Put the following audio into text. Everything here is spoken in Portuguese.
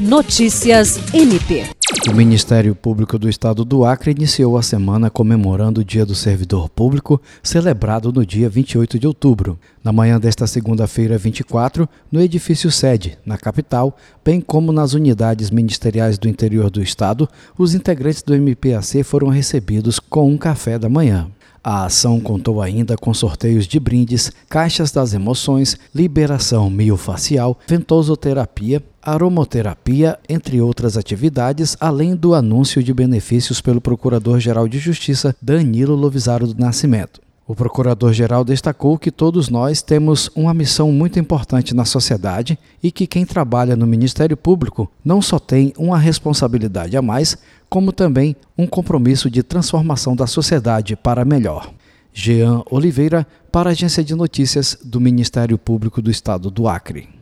Notícias MP. O Ministério Público do Estado do Acre iniciou a semana comemorando o Dia do Servidor Público, celebrado no dia 28 de outubro. Na manhã desta segunda-feira, 24, no edifício sede, na capital, bem como nas unidades ministeriais do interior do Estado, os integrantes do MPAC foram recebidos com um café da manhã. A ação contou ainda com sorteios de brindes, caixas das emoções, liberação miofacial, ventosoterapia, aromoterapia, entre outras atividades, além do anúncio de benefícios pelo Procurador-Geral de Justiça Danilo Lovisaro do Nascimento. O procurador-geral destacou que todos nós temos uma missão muito importante na sociedade e que quem trabalha no Ministério Público não só tem uma responsabilidade a mais, como também um compromisso de transformação da sociedade para melhor. Jean Oliveira, para a Agência de Notícias do Ministério Público do Estado do Acre.